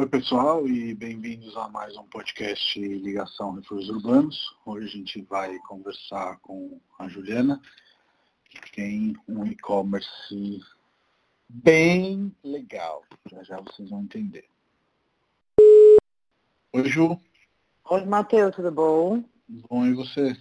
Oi, pessoal, e bem-vindos a mais um podcast Ligação Refúgios Urbanos. Hoje a gente vai conversar com a Juliana, que tem um e-commerce bem legal. Já já vocês vão entender. Oi, Ju. Oi, Matheus, tudo bom? Bom, e você?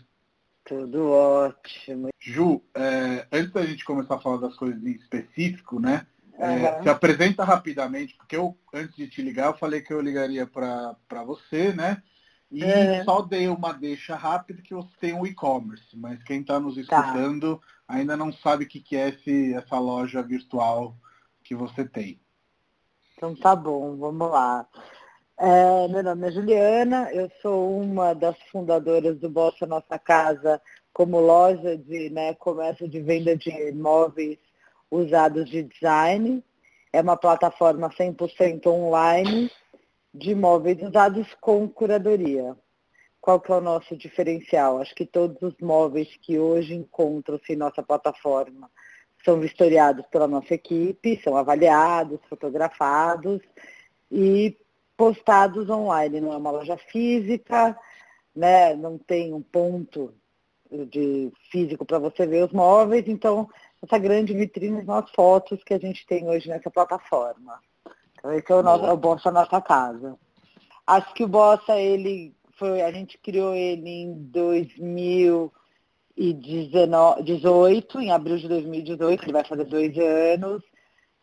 Tudo ótimo. Ju, é, antes da gente começar a falar das coisas em específico, né? É, se apresenta rapidamente, porque eu, antes de te ligar, eu falei que eu ligaria para você, né? E é. só dei uma deixa rápida que você tem um e-commerce, mas quem está nos tá. escutando tá. ainda não sabe o que, que é esse, essa loja virtual que você tem. Então tá bom, vamos lá. É, meu nome é Juliana, eu sou uma das fundadoras do Bolsa Nossa Casa como loja de né, comércio de venda de imóveis usados de design. É uma plataforma 100% online de imóveis usados com curadoria. Qual que é o nosso diferencial? Acho que todos os móveis que hoje encontram-se em nossa plataforma são vistoriados pela nossa equipe, são avaliados, fotografados e postados online. Não é uma loja física, né? não tem um ponto de físico para você ver os móveis, então essa grande vitrine são as fotos que a gente tem hoje nessa plataforma. Então, esse é o, nosso, é o Bossa Nossa Casa. Acho que o Bossa, ele foi, a gente criou ele em 2018, em abril de 2018, ele vai fazer dois anos.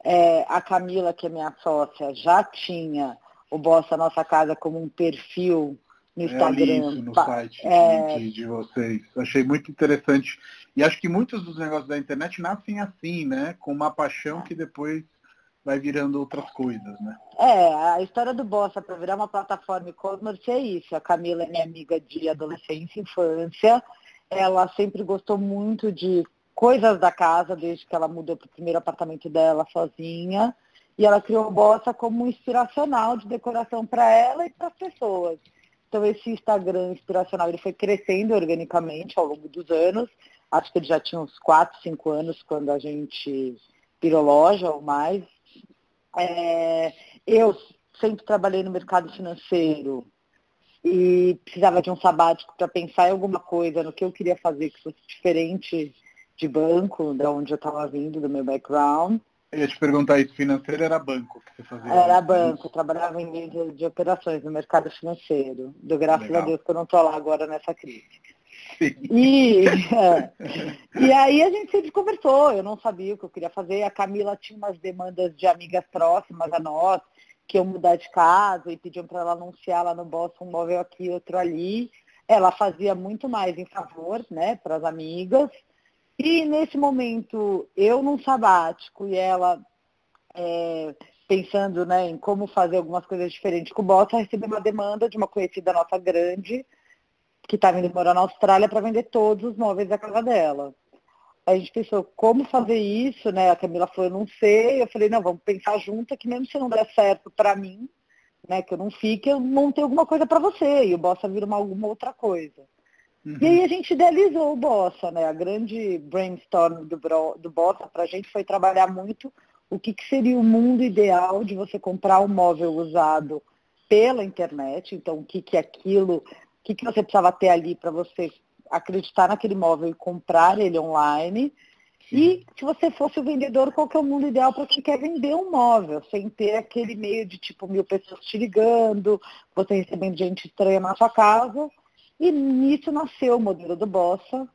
É, a Camila, que é minha sócia, já tinha o Bossa Nossa Casa como um perfil no Instagram. isso no site é... de, de, vocês. Achei muito interessante. E acho que muitos dos negócios da internet nascem assim, né? Com uma paixão que depois vai virando outras coisas, né? É, a história do Bossa para virar uma plataforma e-commerce é isso. A Camila é minha amiga de adolescência e infância. Ela sempre gostou muito de coisas da casa, desde que ela mudou para o primeiro apartamento dela sozinha. E ela criou o Bossa como um inspiracional de decoração para ela e para as pessoas. Então esse Instagram inspiracional ele foi crescendo organicamente ao longo dos anos. Acho que ele já tinha uns 4, 5 anos quando a gente virou loja ou mais. É, eu sempre trabalhei no mercado financeiro e precisava de um sabático para pensar em alguma coisa, no que eu queria fazer que fosse diferente de banco, da onde eu estava vindo, do meu background. Eu ia te perguntar isso, financeiro era banco que você fazia? Era banco, trabalhava em mídia de operações no mercado financeiro. Do graças Legal. a Deus que eu não estou lá agora nessa crise. Sim. E, é, e aí a gente sempre conversou, eu não sabia o que eu queria fazer. A Camila tinha umas demandas de amigas próximas a nós, que iam mudar de casa e pediam para ela anunciar lá no Boston um móvel aqui, outro ali. Ela fazia muito mais em favor, né, para as amigas. E nesse momento, eu num sabático e ela é, pensando né, em como fazer algumas coisas diferentes com o Bossa, recebi uma demanda de uma conhecida nossa grande, que estava indo morar na Austrália para vender todos os móveis da casa dela. a gente pensou, como fazer isso, né? A Camila falou, eu não sei. Eu falei, não, vamos pensar junto que mesmo se não der certo para mim, né, que eu não fique, eu montei alguma coisa para você. E o Bossa vira uma, alguma outra coisa. Uhum. E aí a gente idealizou o Bossa, né? A grande brainstorm do, do Bossa para a gente foi trabalhar muito o que, que seria o mundo ideal de você comprar um móvel usado pela internet. Então, o que, que é aquilo, o que, que você precisava ter ali para você acreditar naquele móvel e comprar ele online. Sim. E se você fosse o vendedor, qual que é o mundo ideal para quem quer vender um móvel, sem ter aquele meio de tipo mil pessoas te ligando, você recebendo gente estranha na sua casa. E nisso nasceu o modelo do Bossa.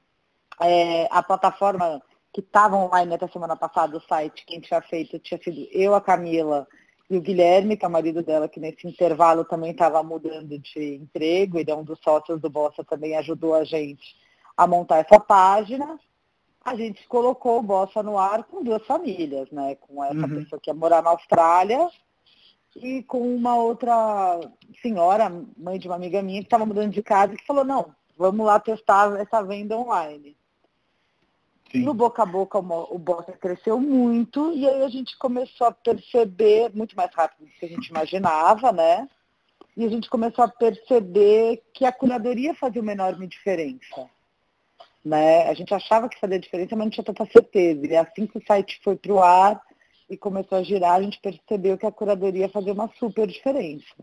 É, a plataforma que estava online até semana passada, o site, quem tinha feito tinha sido eu, a Camila e o Guilherme, que é o marido dela, que nesse intervalo também estava mudando de emprego, ele é um dos sócios do Bossa, também ajudou a gente a montar essa página. A gente colocou o Bossa no ar com duas famílias, né? Com essa uhum. pessoa que ia morar na Austrália e com uma outra senhora, mãe de uma amiga minha, que estava mudando de casa, que falou, não, vamos lá testar essa venda online. Sim. No boca a boca o Bossa cresceu muito e aí a gente começou a perceber, muito mais rápido do que a gente imaginava, né? E a gente começou a perceber que a curadoria fazia uma enorme diferença. Né? A gente achava que fazia diferença, mas não tinha tanta certeza. E assim que o site foi para o ar, e começou a girar, a gente percebeu que a curadoria fazia uma super diferença.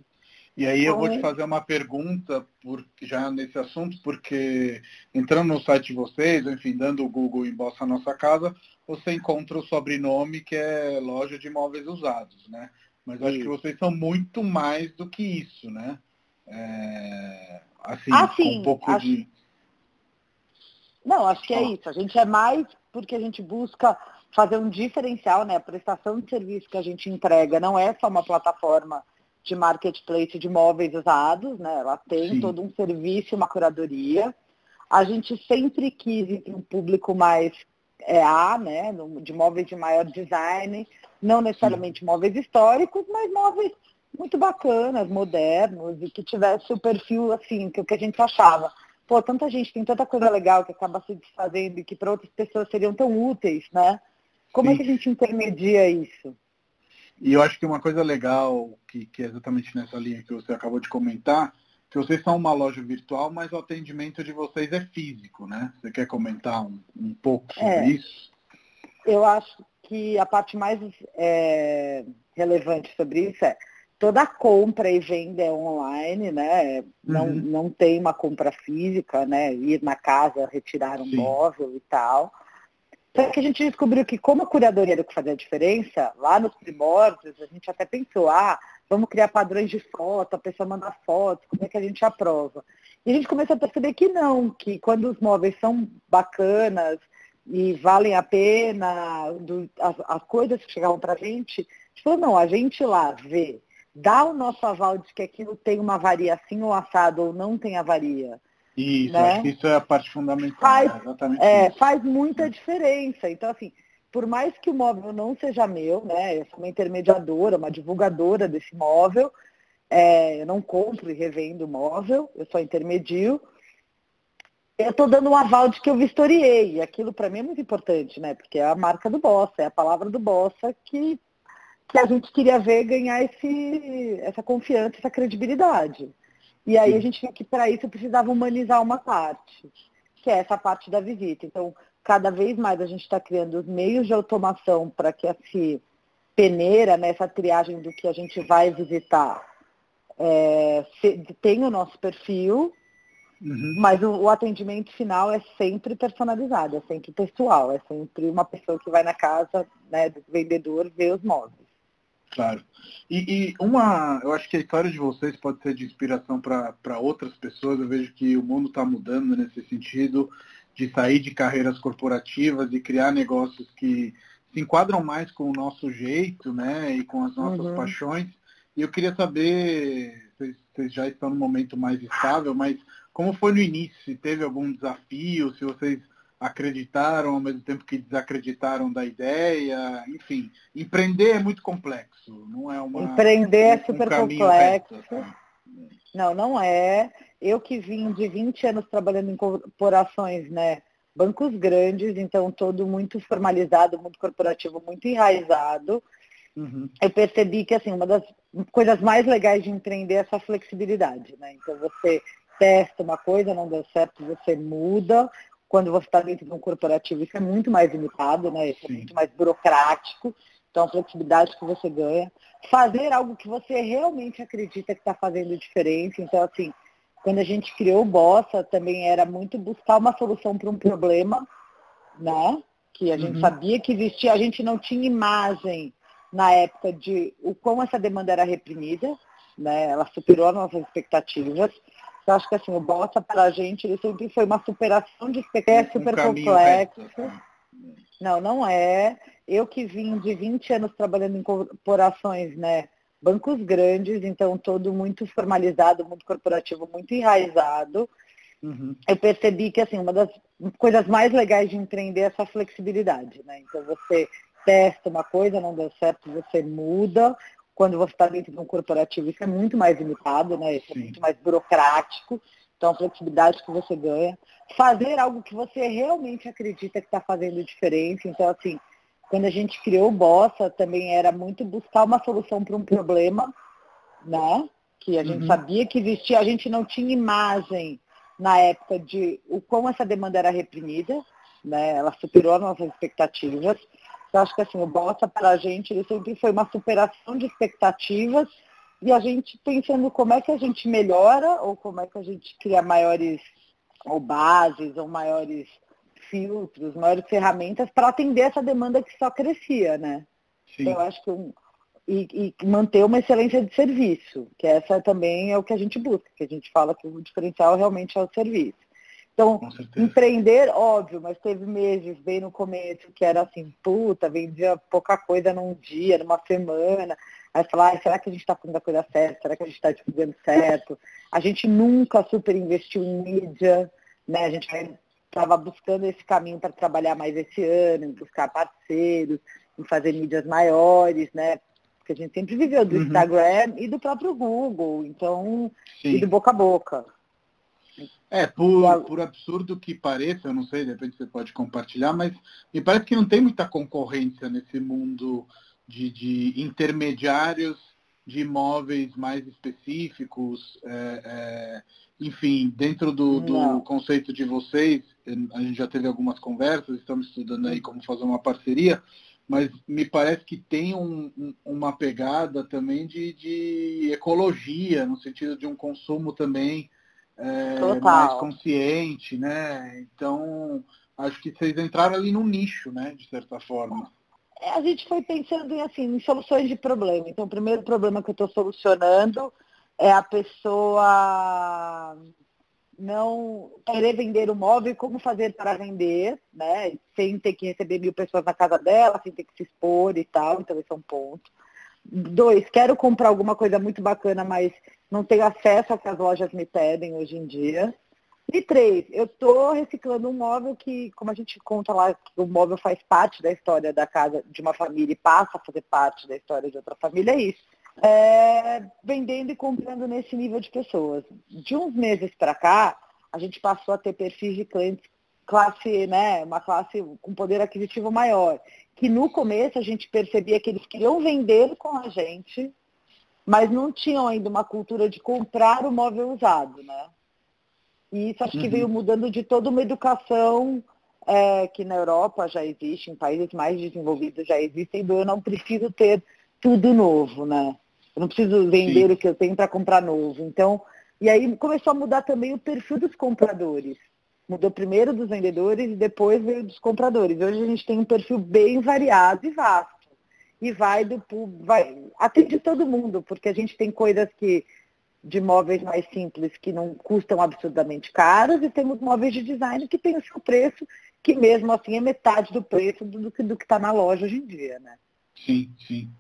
E aí eu vou te fazer uma pergunta por, já nesse assunto, porque entrando no site de vocês, enfim, dando o Google em Bossa Nossa Casa, você encontra o sobrenome que é loja de imóveis usados, né? Mas eu acho que vocês são muito mais do que isso, né? É, assim, ah, um pouco acho... de. Não, acho que é isso. A gente é mais porque a gente busca fazer um diferencial, né? A prestação de serviço que a gente entrega não é só uma plataforma de marketplace de imóveis usados, né? Ela tem Sim. todo um serviço, uma curadoria. A gente sempre quis um público mais é, A, né? De móveis de maior design, não necessariamente Sim. móveis históricos, mas móveis muito bacanas, modernos, e que tivesse o perfil assim, que o que a gente achava. Pô, tanta gente tem tanta coisa legal que acaba se desfazendo e que para outras pessoas seriam tão úteis, né? Como Sim. é que a gente intermedia isso? E eu acho que uma coisa legal, que, que é exatamente nessa linha que você acabou de comentar, que vocês são uma loja virtual, mas o atendimento de vocês é físico, né? Você quer comentar um, um pouco sobre é, isso? Eu acho que a parte mais é, relevante sobre isso é toda compra e venda é online, né? Não, uhum. não tem uma compra física, né? Ir na casa, retirar um Sim. móvel e tal. Só que a gente descobriu que como a curadoria era o que fazia a diferença, lá nos primórdios, a gente até pensou, ah, vamos criar padrões de foto, a pessoa manda foto, como é que a gente aprova? E a gente começou a perceber que não, que quando os móveis são bacanas e valem a pena, do, as, as, coisas que chegavam para a gente, a gente falou, não, a gente lá vê, dá o nosso aval de que aquilo tem uma varia assim ou assado ou não tem avaria. Isso, né? acho que isso é a parte fundamental. Faz, é exatamente é, faz muita diferença. Então, assim, por mais que o móvel não seja meu, né? Eu sou uma intermediadora, uma divulgadora desse móvel. É, eu não compro e revendo móvel, eu só intermedio. Eu estou dando um aval de que eu vistoriei. E aquilo para mim é muito importante, né? Porque é a marca do Bossa, é a palavra do Bossa que, que a gente queria ver ganhar esse, essa confiança, essa credibilidade. E aí a gente viu que para isso precisava humanizar uma parte, que é essa parte da visita. Então, cada vez mais a gente está criando os meios de automação para que essa peneira, nessa né, triagem do que a gente vai visitar, é, tenha o nosso perfil, uhum. mas o, o, atendimento final é sempre personalizado, é sempre pessoal, é sempre uma pessoa que vai na casa né, do vendedor ver os móveis. Claro. E, e, uma, eu acho que a história de vocês pode ser de inspiração para outras pessoas. Eu vejo que o mundo está mudando nesse sentido de sair de carreiras corporativas e criar negócios que se enquadram mais com o nosso jeito, né, e com as nossas uhum. paixões. E eu queria saber, vocês, vocês já estão no momento mais estável, mas como foi no início? Se teve algum desafio? Se vocês acreditaram ao mesmo tempo que desacreditaram da ideia, enfim, empreender é muito complexo, não é uma empreender é super um complexo. Reto, assim. Não, não é. Eu que vim de 20 anos trabalhando em corporações, né, bancos grandes, então todo muito formalizado, muito corporativo, muito enraizado. Uhum. Eu percebi que assim uma das coisas mais legais de empreender é essa flexibilidade, né? Então você testa uma coisa, não deu certo, você muda, quando você está dentro de um corporativo, isso é muito mais limitado, né? Isso é muito mais burocrático. Então, a flexibilidade que você ganha. Fazer algo que você realmente acredita que está fazendo diferença. Então, assim, quando a gente criou o Bossa, também era muito buscar uma solução para um problema, né? Que a gente uhum. sabia que existia, a gente não tinha imagem na época de o quão essa demanda era reprimida, né? Ela superou as nossas expectativas. Eu acho que assim, o Bossa para a gente, ele sempre foi uma superação de é super um complexo. Reto. Não, não é. Eu que vim de 20 anos trabalhando em corporações, né? Bancos grandes, então todo muito formalizado, muito corporativo, muito enraizado. Uhum. Eu percebi que assim, uma das coisas mais legais de empreender é essa flexibilidade, né? Então você testa uma coisa, não deu certo, você muda, quando você está dentro de um corporativo, isso é muito mais limitado, né? Isso é Sim. muito mais burocrático. Então, a flexibilidade que você ganha. Fazer algo que você realmente acredita que está fazendo diferença. Então, assim, quando a gente criou o Bossa, também era muito buscar uma solução para um problema, né? Que a gente uhum. sabia que existia, a gente não tinha imagem na época de o quão essa demanda era reprimida, né? Ela superou as nossas expectativas. Eu acho que assim, o Bossa para a gente ele sempre foi uma superação de expectativas e a gente pensando como é que a gente melhora ou como é que a gente cria maiores ou bases ou maiores filtros, maiores ferramentas para atender essa demanda que só crescia, né? Sim. Então, eu acho que um, e, e, manter uma excelência de serviço, que essa também é o que a gente busca, que a gente fala que o diferencial realmente é o serviço. Então, empreender, óbvio, mas teve meses bem no começo que era assim, puta, vendia pouca coisa num dia, numa semana. Aí falar, ah, será que a gente está fazendo a coisa certa? Será que a gente está fazendo certo? A gente nunca super investiu em mídia, né? A gente estava buscando esse caminho para trabalhar mais esse ano, em buscar parceiros, em fazer mídias maiores, né? Porque a gente sempre viveu do uhum. Instagram e do próprio Google, então, Sim. e do boca a boca. É, por, por absurdo que pareça, eu não sei, de repente você pode compartilhar, mas me parece que não tem muita concorrência nesse mundo de, de intermediários de imóveis mais específicos. É, é, enfim, dentro do, do conceito de vocês, a gente já teve algumas conversas, estamos estudando aí como fazer uma parceria, mas me parece que tem um, um, uma pegada também de, de ecologia, no sentido de um consumo também é, mais consciente, né? Então, acho que vocês entraram ali num nicho, né, de certa forma. É, a gente foi pensando em, assim, em soluções de problema. Então, o primeiro problema que eu estou solucionando é a pessoa não querer vender o móvel e como fazer para vender, né? Sem ter que receber mil pessoas na casa dela, sem ter que se expor e tal. Então, esse é um ponto. Dois, quero comprar alguma coisa muito bacana, mas não tenho acesso ao que as lojas me pedem hoje em dia. E três, eu estou reciclando um móvel que, como a gente conta lá, o móvel faz parte da história da casa de uma família e passa a fazer parte da história de outra família, é isso. É, vendendo e comprando nesse nível de pessoas. De uns meses para cá, a gente passou a ter perfis de clientes classe, né, uma classe com poder aquisitivo maior, que no começo a gente percebia que eles queriam vender com a gente, mas não tinham ainda uma cultura de comprar o móvel usado, né? E isso acho uhum. que veio mudando de toda uma educação é, que na Europa já existe, em países mais desenvolvidos já existem, do eu não preciso ter tudo novo, né? Eu não preciso vender Sim. o que eu tenho para comprar novo. Então, e aí começou a mudar também o perfil dos compradores. Mudou primeiro dos vendedores e depois veio dos compradores. Hoje a gente tem um perfil bem variado e vasto e vai do vai atende todo mundo, porque a gente tem coisas que de móveis mais simples que não custam absurdamente caros e temos móveis de design que tem o seu preço, que mesmo assim é metade do preço do que do que está na loja hoje em dia, né? Sim, sim.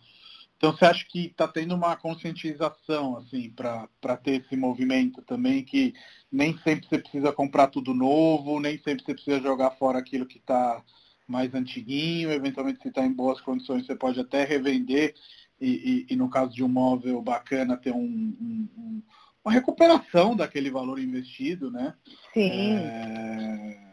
Então você acha que está tendo uma conscientização assim para ter esse movimento também que nem sempre você precisa comprar tudo novo, nem sempre você precisa jogar fora aquilo que está mais antiguinho, eventualmente se está em boas condições você pode até revender e, e, e, no caso de um móvel bacana ter um, um, um, uma recuperação daquele valor investido, né? Sim. É,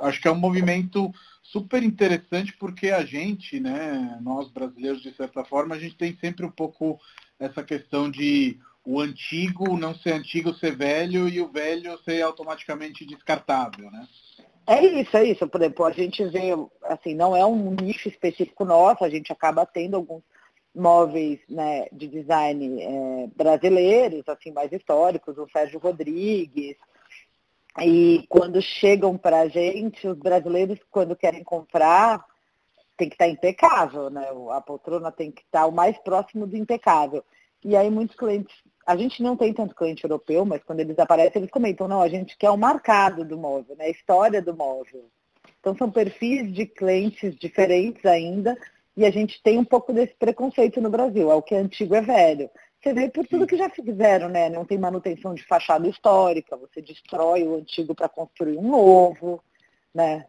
acho que é um movimento super interessante porque a gente, né, nós brasileiros de certa forma, a gente tem sempre um pouco essa questão de o antigo não ser antigo ser velho e o velho ser automaticamente descartável, né? É isso, é isso. Por exemplo, a gente vê, assim, não é um nicho específico nosso, a gente acaba tendo alguns móveis né, de design é, brasileiros, assim, mais históricos, o Sérgio Rodrigues. E quando chegam para a gente, os brasileiros, quando querem comprar, tem que estar tá impecável, né? A poltrona tem que estar tá o mais próximo do impecável. E aí muitos clientes a gente não tem tanto cliente europeu, mas quando eles aparecem, eles comentam, não, a gente quer o marcado do móvel, né? a história do móvel. Então são perfis de clientes diferentes ainda, e a gente tem um pouco desse preconceito no Brasil. É o que é antigo é velho. Você vê por tudo que já fizeram, né? Não tem manutenção de fachada histórica, você destrói o antigo para construir um novo, né?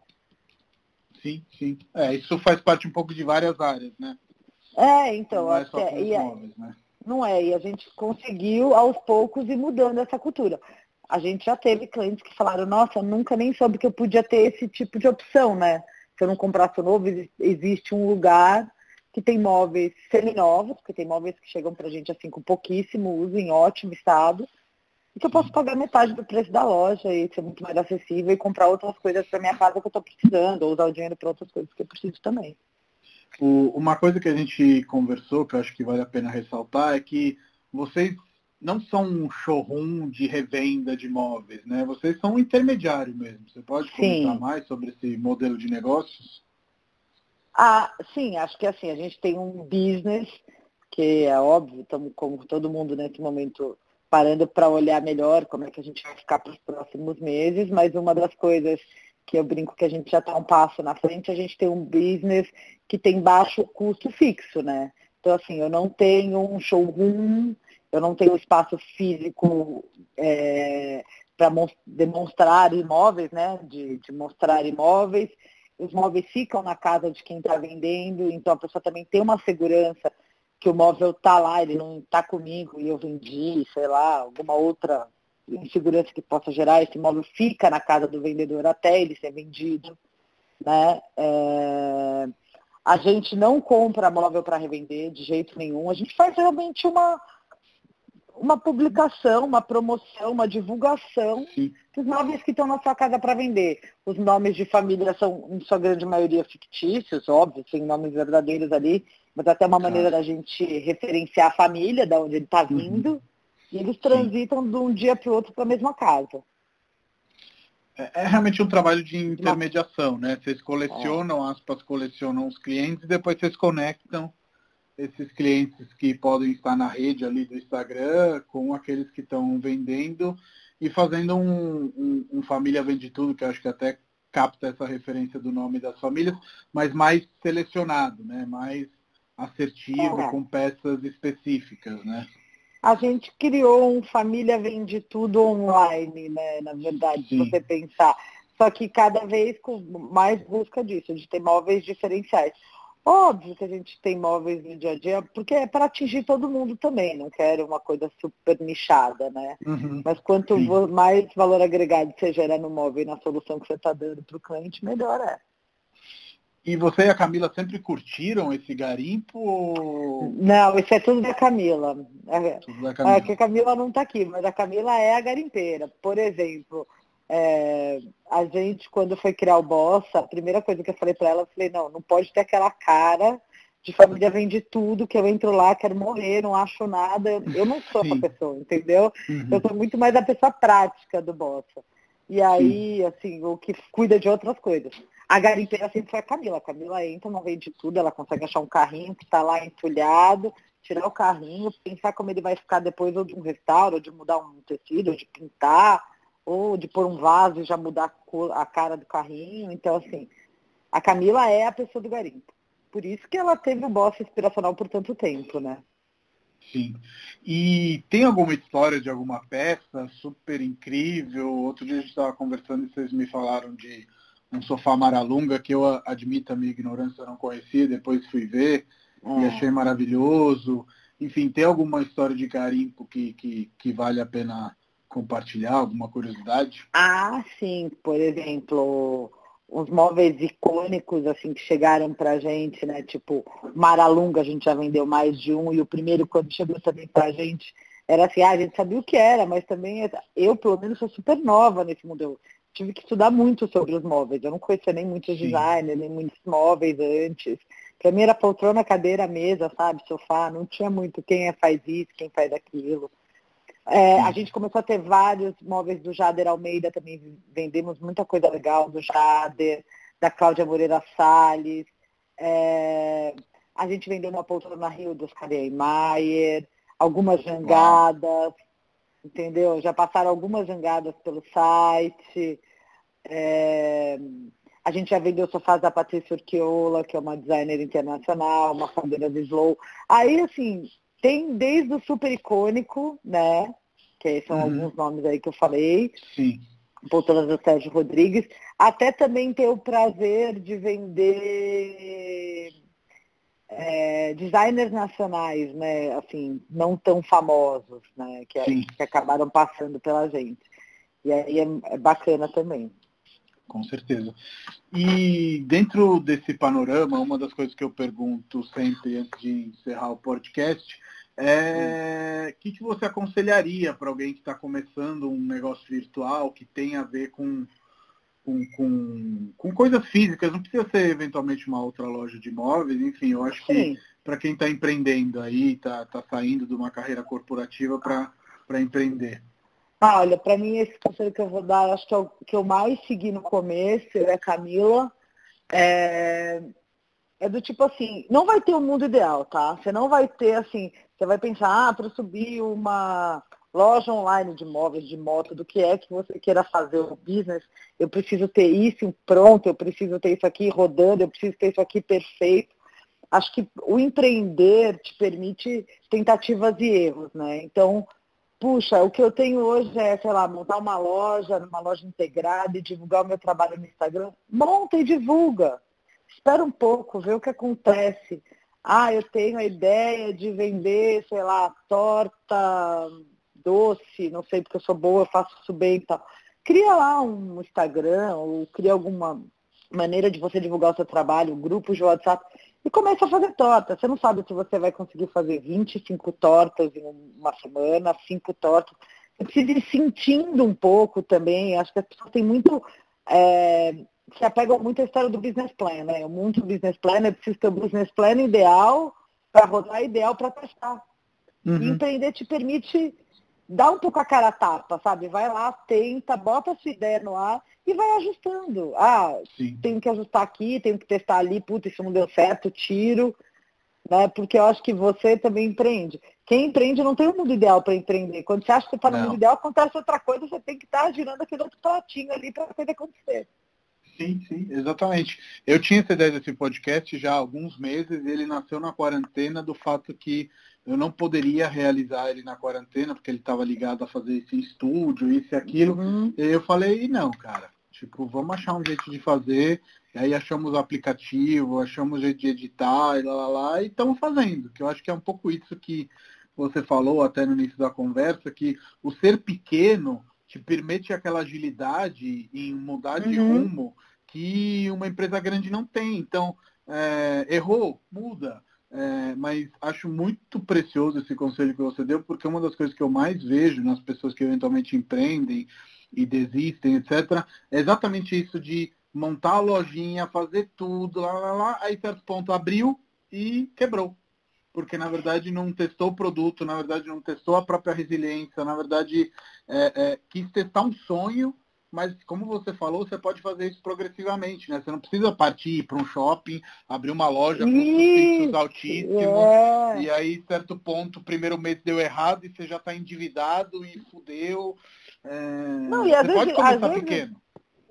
Sim, sim. É, isso faz parte um pouco de várias áreas, né? É, então. Não é só com os móveis, né? Não é, e a gente conseguiu aos poucos ir mudando essa cultura. A gente já teve clientes que falaram, nossa, nunca nem soube que eu podia ter esse tipo de opção, né? Se eu não comprasse novo, existe um lugar que tem móveis seminovos, porque tem móveis que chegam pra gente assim com pouquíssimo uso, em ótimo estado, e que eu posso pagar metade do preço da loja e ser muito mais acessível e comprar outras coisas para minha casa que eu estou precisando, ou usar o dinheiro para outras coisas que eu preciso também. O, uma coisa que a gente conversou, que eu acho que vale a pena ressaltar, é que vocês não são um showroom de revenda de imóveis, né? Vocês são um intermediário mesmo. Você pode comentar sim. mais sobre esse modelo de negócios? Ah, sim, acho que assim, a gente tem um business que é óbvio, estamos como todo mundo nesse momento parando para olhar melhor como é que a gente vai ficar para os próximos meses, mas uma das coisas que eu brinco que a gente já está um passo na frente, a gente tem um business que tem baixo custo fixo, né? Então, assim, eu não tenho um showroom, eu não tenho espaço físico é, para demonstrar imóveis, né? De, de mostrar imóveis. Os móveis ficam na casa de quem está vendendo, então a pessoa também tem uma segurança que o móvel está lá, ele não está comigo e eu vendi, sei lá, alguma outra insegurança que possa gerar, esse móvel fica na casa do vendedor até ele ser vendido. Né? É... A gente não compra móvel para revender de jeito nenhum. A gente faz realmente uma, uma publicação, uma promoção, uma divulgação Sim. dos móveis que estão na sua casa para vender. Os nomes de família são, em sua grande maioria, fictícios, óbvio, sem nomes verdadeiros ali, mas até uma maneira da gente referenciar a família, da onde ele está uhum. vindo. Uhum. E eles transitam Sim. de um dia para o outro para a mesma casa. É, é, realmente um trabalho de intermediação, né? Vocês colecionam, é. aspas, colecionam os clientes e depois vocês conectam esses clientes que podem estar na rede ali do Instagram com aqueles que estão vendendo e fazendo um, um, um, Família Vende Tudo, que eu acho que até capta essa referência do nome das famílias, mas mais selecionado, né? Mais assertivo, é. com peças específicas, né? a gente criou um Família Vende Tudo online, né? Na verdade, Sim. se você pensar. Só que cada vez com mais busca disso, de ter móveis diferenciais. Óbvio que a gente tem móveis no dia a dia, porque é para atingir todo mundo também, não quero uma coisa super nichada, né? Uhum. Mas quanto Sim. mais valor agregado você gera no móvel e na solução que você está dando para o cliente, melhor é. E você e a Camila sempre curtiram esse garimpo? Ou... Não, isso é tudo da Camila. É, tudo da Camila. É que a Camila não está aqui, mas a Camila é a garimpeira. Por exemplo, é, a gente, quando foi criar o Bossa, a primeira coisa que eu falei para ela, eu falei, não, não pode ter aquela cara de família vende tudo, que eu entro lá, quero morrer, não acho nada. Eu não sou Sim. essa pessoa, entendeu? Uhum. Eu sou muito mais a pessoa prática do Bossa. E aí, Sim. assim, o que cuida de outras coisas. A garimpeira sempre foi a Camila. A Camila entra, não vende tudo, ela consegue achar um carrinho que está lá entulhado, tirar o carrinho, pensar como ele vai ficar depois, ou de um restauro, ou de mudar um tecido, ou de pintar, ou de pôr um vaso e já mudar a, cor, a cara do carrinho. Então, assim, a Camila é a pessoa do garimpo. Por isso que ela teve o boss inspiracional por tanto tempo, né? Sim. E tem alguma história de alguma peça super incrível? Outro dia a gente estava conversando e vocês me falaram de um sofá Maralunga que eu admito a minha ignorância, eu não conhecia, depois fui ver e é. achei maravilhoso. Enfim, tem alguma história de garimpo que, que, que vale a pena compartilhar, alguma curiosidade? Ah, sim, por exemplo, uns móveis icônicos assim que chegaram pra gente, né? Tipo, Maralunga a gente já vendeu mais de um e o primeiro quando chegou também pra gente era assim, ah, a gente sabia o que era, mas também eu pelo menos sou super nova nesse mundo. Eu tive que estudar muito sobre os móveis. Eu não conhecia nem muitos Sim. designers, nem muitos móveis antes. Para mim era poltrona, cadeira, mesa, sabe, sofá. Não tinha muito quem é, faz isso, quem faz aquilo. É, a gente começou a ter vários móveis do Jader Almeida também. Vendemos muita coisa legal do Jader, da Cláudia Moreira Salles. É, a gente vendeu uma poltrona Rio dos Cadeia Maier, algumas jangadas, entendeu? Já passaram algumas jangadas pelo site. É, a gente já vendeu sofás da Patrícia Urquiola, que é uma designer internacional, uma fundeira de Slow. Aí, assim, tem desde o super icônico, né? Que são uhum. alguns nomes aí que eu falei. Sim. Poltronas do Sérgio Rodrigues. Até também ter o prazer de vender é, designers nacionais, né? Assim, não tão famosos, né? Que, que acabaram passando pela gente. E aí é, é bacana também. Com certeza. E dentro desse panorama, uma das coisas que eu pergunto sempre antes de encerrar o podcast é o que, que você aconselharia para alguém que está começando um negócio virtual que tem a ver com com, com, com coisas físicas, não precisa ser eventualmente uma outra loja de imóveis, enfim, eu acho que para quem está empreendendo aí, está tá saindo de uma carreira corporativa para empreender. Ah, olha, para mim esse conselho que eu vou dar, acho que é o que eu mais segui no começo, é Camila. É, é do tipo assim, não vai ter o um mundo ideal, tá? Você não vai ter assim, você vai pensar, ah, para subir uma loja online de móveis, de moto, do que é que você queira fazer o business, eu preciso ter isso pronto, eu preciso ter isso aqui rodando, eu preciso ter isso aqui perfeito. Acho que o empreender te permite tentativas e erros, né? Então, puxa, o que eu tenho hoje é, sei lá, montar uma loja, uma loja integrada e divulgar o meu trabalho no Instagram. Monta e divulga. Espera um pouco, vê o que acontece. Ah, eu tenho a ideia de vender, sei lá, torta doce, não sei porque eu sou boa, eu faço isso bem e tal. Cria lá um Instagram ou cria alguma maneira de você divulgar o seu trabalho, um grupo de WhatsApp e começa a fazer torta. Você não sabe se você vai conseguir fazer 25 tortas em uma semana, 5 tortas. Você precisa ir sentindo um pouco também. Acho que as pessoas têm muito. É, se apegam muito à história do business plan, né? O mundo do business plan é preciso ter o business plan ideal para rodar, ideal para testar. Uhum. E empreender te permite dar um pouco a cara a tapa, sabe? Vai lá, tenta, bota a sua ideia no ar e vai ajustando. Ah, Sim. tenho que ajustar aqui, tenho que testar ali, puta, isso não deu certo, tiro. Né? Porque eu acho que você também empreende. Quem empreende não tem um mundo ideal para empreender. Quando você acha que você está no mundo ideal, acontece outra coisa, você tem que estar tá girando aquele outro pratinho ali para a coisa acontecer. Sim, sim, exatamente. Eu tinha essa ideia desse podcast já há alguns meses e ele nasceu na quarentena do fato que eu não poderia realizar ele na quarentena, porque ele estava ligado a fazer esse estúdio, isso e aquilo. Uhum. E eu falei, não, cara, tipo, vamos achar um jeito de fazer. E aí achamos o aplicativo, achamos o jeito de editar e lá, lá, lá, e estamos fazendo. Que eu acho que é um pouco isso que você falou até no início da conversa, que o ser pequeno te permite aquela agilidade em mudar de uhum. rumo que uma empresa grande não tem. Então, é, errou, muda. É, mas acho muito precioso esse conselho que você deu, porque uma das coisas que eu mais vejo nas pessoas que eventualmente empreendem e desistem, etc., é exatamente isso de montar a lojinha, fazer tudo, lá, lá, lá, aí certo ponto abriu e quebrou. Porque na verdade não testou o produto, na verdade não testou a própria resiliência, na verdade é, é, quis testar um sonho mas como você falou, você pode fazer isso progressivamente, né? Você não precisa partir para um shopping, abrir uma loja com custos altíssimos, é. e aí, certo ponto, primeiro mês deu errado e você já está endividado e fudeu. É... Não, e às você vezes, pode começar vezes, pequeno.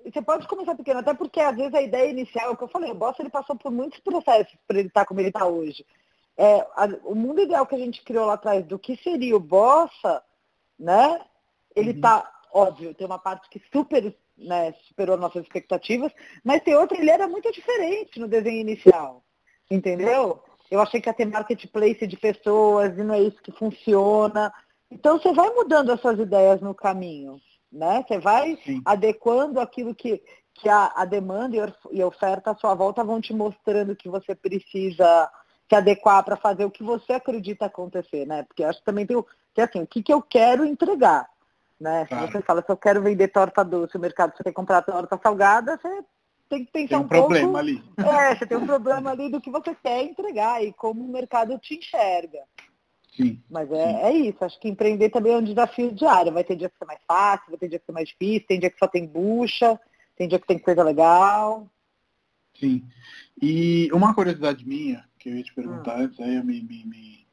Você pode começar pequeno, até porque às vezes a ideia inicial, é o que eu falei, o Bossa ele passou por muitos processos para ele estar tá como ele está hoje. É, a, o mundo ideal que a gente criou lá atrás do que seria o Bossa, né? Ele está uhum óbvio, tem uma parte que super, né, superou nossas expectativas, mas tem outra, ele era muito diferente no desenho inicial, entendeu? Eu achei que ia ter marketplace de pessoas e não é isso que funciona. Então você vai mudando as suas ideias no caminho, né? Você vai Sim. adequando aquilo que, que a, a demanda e a oferta à sua volta vão te mostrando que você precisa se adequar para fazer o que você acredita acontecer, né? Porque acho que também tem, tem assim, o que, que eu quero entregar. Né? Claro. Se você fala, se eu quero vender torta doce, o mercado você quer comprar torta salgada, você tem que pensar tem um, um problema pouco, ali. É, você tem um problema ali do que você quer entregar e como o mercado te enxerga. Sim. Mas é, sim. é isso, acho que empreender também é um desafio diário. Vai ter dia que é mais fácil, vai ter dia que é mais difícil, tem dia que só tem bucha, tem dia que tem coisa legal. Sim. E uma curiosidade minha, que eu ia te perguntar hum. antes, aí eu me, me, me,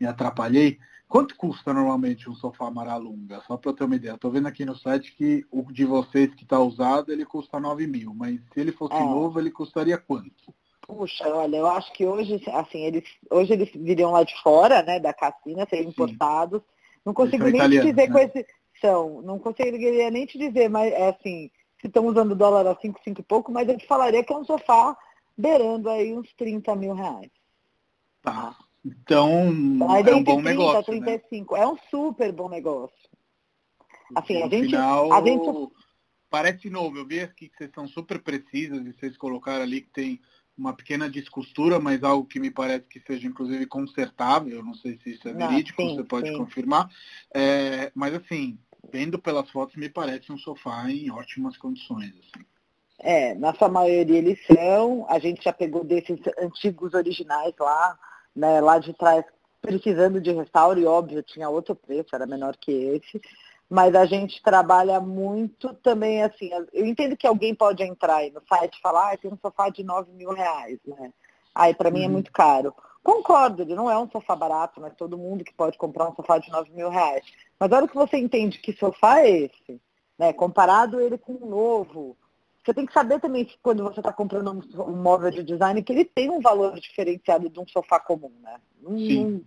me atrapalhei. Quanto custa normalmente um sofá Maralunga? Só para ter uma ideia. Estou vendo aqui no site que o de vocês que está usado, ele custa 9 mil. Mas se ele fosse é. novo, ele custaria quanto? Puxa, olha, eu acho que hoje, assim, eles, hoje eles viriam lá de fora, né, da Cassina, seriam importados. Não consigo nem te dizer né? com esse. São, não conseguiria nem te dizer, mas é assim, se estão usando dólar a 5, 5 e pouco, mas eu te falaria que é um sofá beirando aí uns 30 mil reais. Tá. Então, Mas é um bom 30, negócio. 35. Né? É um super bom negócio. Assim, a gente, final, a gente. Parece novo. Eu vi aqui que vocês são super precisas e vocês colocaram ali que tem uma pequena descostura, mas algo que me parece que seja inclusive consertável. Não sei se isso é verídico, sim, você pode sim. confirmar. É, mas assim, vendo pelas fotos, me parece um sofá em ótimas condições. Assim. É, na sua maioria eles são. A gente já pegou desses antigos originais lá, né, lá de trás, precisando de restauro, e óbvio, tinha outro preço, era menor que esse. Mas a gente trabalha muito também, assim, eu entendo que alguém pode entrar aí no site e falar, ah, tem um sofá de 9 mil reais, né? Aí para mim é uhum. é muito caro. Concordo, ele não é um sofá barato, mas todo mundo que pode comprar um sofá de 9 mil reais. Mas a hora que você entende que sofá é esse, né? Comparado ele com um novo, você tem que saber também que quando você está comprando um, um, móvel de design, que ele tem um valor diferenciado de um sofá comum, né? Um,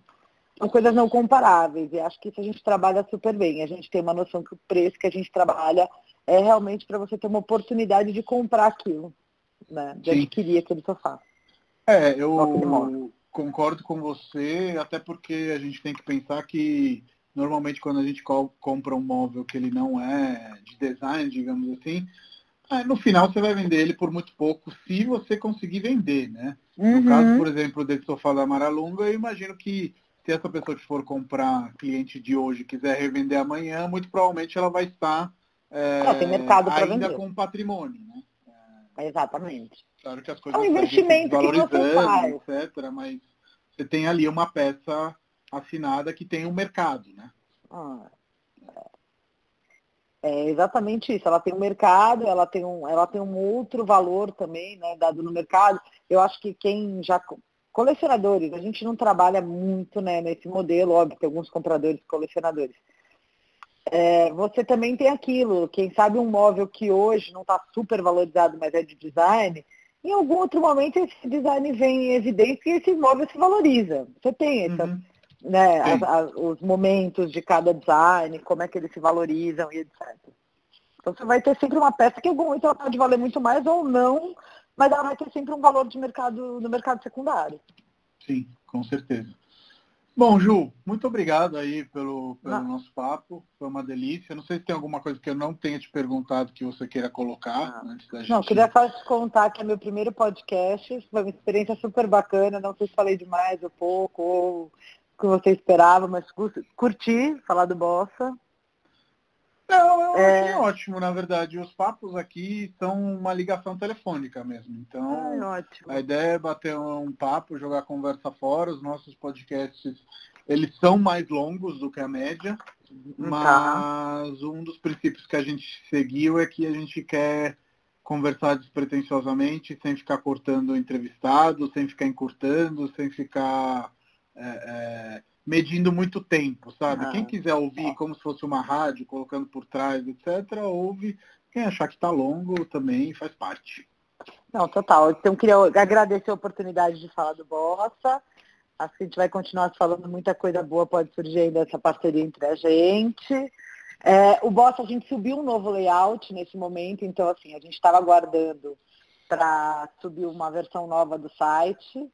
são coisas não comparáveis. E acho que isso a gente trabalha super bem. A gente tem uma noção que o preço que a gente trabalha é realmente para você ter uma oportunidade de comprar aquilo, né? De Sim. adquirir aquele sofá. É, eu concordo com você, até porque a gente tem que pensar que normalmente quando a gente compra um móvel que ele não é de design, digamos assim, é, no final você vai vender ele por muito pouco, se você conseguir vender, né? Uhum. No caso, por exemplo, desse sofá da Maralunga, eu imagino que se essa pessoa que for comprar cliente de hoje quiser revender amanhã, muito provavelmente ela vai estar é, ainda com patrimônio, né? É, Exatamente. Claro que as coisas é um investimento valorizando, etc. Mas você tem ali uma peça assinada que tem um mercado, né? Ah, é exatamente isso. Ela tem um mercado, ela tem um, ela tem um outro valor também, né, dado no mercado. Eu acho que quem já colecionadores, a gente não trabalha muito, né, nesse modelo, óbvio, tem alguns compradores colecionadores. É, você também tem aquilo, quem sabe um móvel que hoje não está super valorizado, mas é de design, em algum outro momento esse design vem em evidência e esse móvel se valoriza. Você tem essa, uhum né, as, as, os momentos de cada design, como é que eles se valorizam e etc. Então você vai ter sempre uma peça que em algum momento ela pode valer muito mais ou não, mas ela vai ter sempre um valor de mercado no mercado secundário. Sim, com certeza. Bom, Ju, muito obrigado aí pelo, pelo nosso papo. Foi uma delícia. Não sei se tem alguma coisa que eu não tenha te perguntado que você queira colocar não. antes da gente. Não, queria só te contar que é meu primeiro podcast. Foi uma experiência super bacana. Não sei se falei demais ou pouco, ou que você esperava, mas curti falar do Bossa. Não, eu é... achei ótimo, na verdade. Os papos aqui são uma ligação telefônica mesmo. Então, Ai, a ideia é bater um papo, jogar conversa fora. Os nossos podcasts, eles são mais longos do que a média, tá. mas um dos princípios que a gente seguiu é que a gente quer conversar despretensiosamente, sem ficar cortando o entrevistado, sem ficar encurtando, sem ficar é, é, medindo muito tempo, sabe? Ah, Quem quiser ouvir como se fosse uma rádio, colocando por trás, etc., ouve. Quem achar que está longo também faz parte. Não, total. Então, queria agradecer a oportunidade de falar do Bossa. Acho que a gente vai continuar falando, muita coisa boa pode surgir aí dessa parceria entre a gente. É, o Bossa, a gente subiu um novo layout nesse momento, então, assim, a gente estava aguardando para subir uma versão nova do site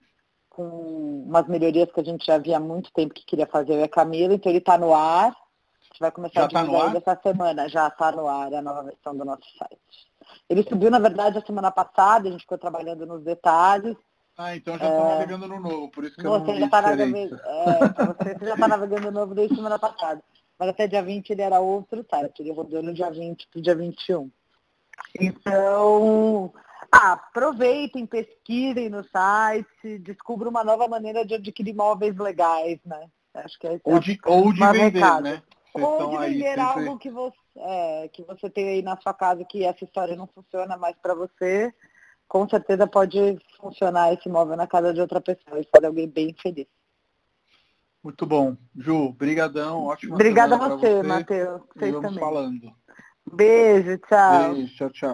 com umas melhorias que a gente já havia há muito tempo que queria fazer, eu e a Camila, então ele está no ar. A gente vai começar já a tá divulgar tá essa semana, já está no ar a nova versão do nosso site. Ele subiu, na verdade, a semana passada, a gente ficou trabalhando nos detalhes. Ah, então já estou é... navegando no novo, por isso que você eu não já tá navegando, é, Você já está navegando no novo desde semana passada. Mas até dia 20 ele era outro site, ele rodou no dia 20 para o dia 21. Então, ah, aproveitem, pesquisem no site, descubram uma nova maneira de adquirir imóveis legais, né? Acho que é ou de, ou de vender, recado. né? Vocês ou de vender sempre... algo que você, é, que você tem aí na sua casa que essa história não funciona mais para você. Com certeza pode funcionar esse imóvel na casa de outra pessoa e fazer alguém bem feliz. Muito bom. Ju, brigadão, ótimo. Obrigada a você, você. Matheus. Vocês também. falando. Beijo, tchau. Beijo, tchau, tchau.